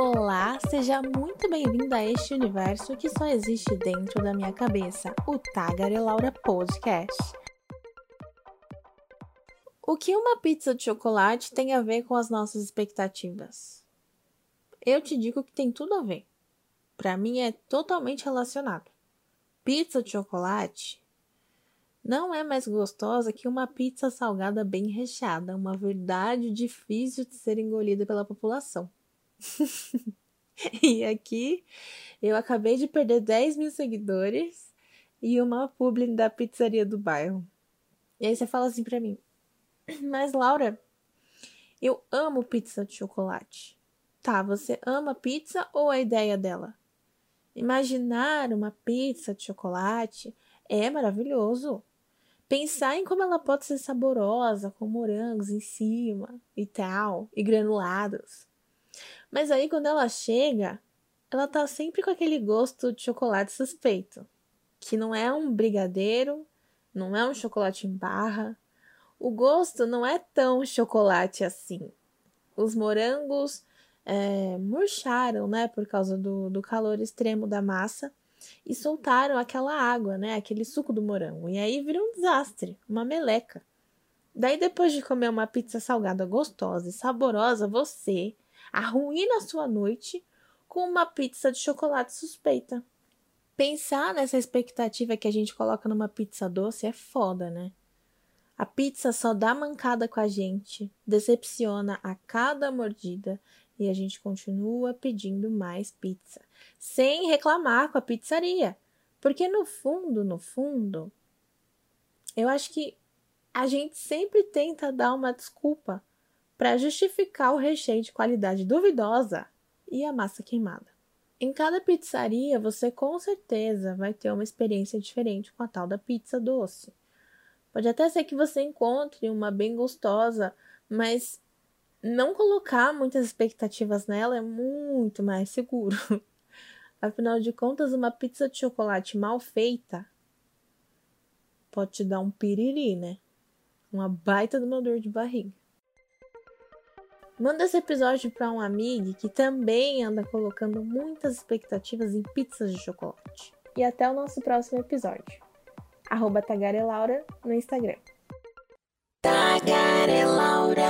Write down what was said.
Olá, seja muito bem-vindo a este universo que só existe dentro da minha cabeça, o Tagarelaura Podcast. O que uma pizza de chocolate tem a ver com as nossas expectativas? Eu te digo que tem tudo a ver. Para mim é totalmente relacionado. Pizza de chocolate não é mais gostosa que uma pizza salgada bem recheada, uma verdade difícil de ser engolida pela população. e aqui eu acabei de perder 10 mil seguidores e uma publi da pizzaria do bairro. E aí você fala assim pra mim, mas Laura, eu amo pizza de chocolate. Tá, você ama pizza ou a ideia dela? Imaginar uma pizza de chocolate é maravilhoso. Pensar em como ela pode ser saborosa, com morangos em cima e tal, e granulados. Mas aí quando ela chega, ela tá sempre com aquele gosto de chocolate suspeito, que não é um brigadeiro, não é um chocolate em barra. O gosto não é tão chocolate assim. Os morangos é, murcharam, né, por causa do, do calor extremo da massa e soltaram aquela água, né, aquele suco do morango. E aí virou um desastre, uma meleca. Daí, depois de comer uma pizza salgada gostosa e saborosa, você arruína sua noite com uma pizza de chocolate suspeita. Pensar nessa expectativa que a gente coloca numa pizza doce é foda, né? A pizza só dá mancada com a gente, decepciona a cada mordida e a gente continua pedindo mais pizza, sem reclamar com a pizzaria. Porque no fundo, no fundo, eu acho que a gente sempre tenta dar uma desculpa para justificar o recheio de qualidade duvidosa e a massa queimada. Em cada pizzaria, você com certeza vai ter uma experiência diferente com a tal da pizza doce. Pode até ser que você encontre uma bem gostosa, mas não colocar muitas expectativas nela é muito mais seguro. Afinal de contas, uma pizza de chocolate mal feita pode te dar um piriri, né? Uma baita de uma dor de barriga. Manda esse episódio para um amigo que também anda colocando muitas expectativas em pizzas de chocolate. E até o nosso próximo episódio. Arroba Tagarelaura no Instagram. Tagarelaura.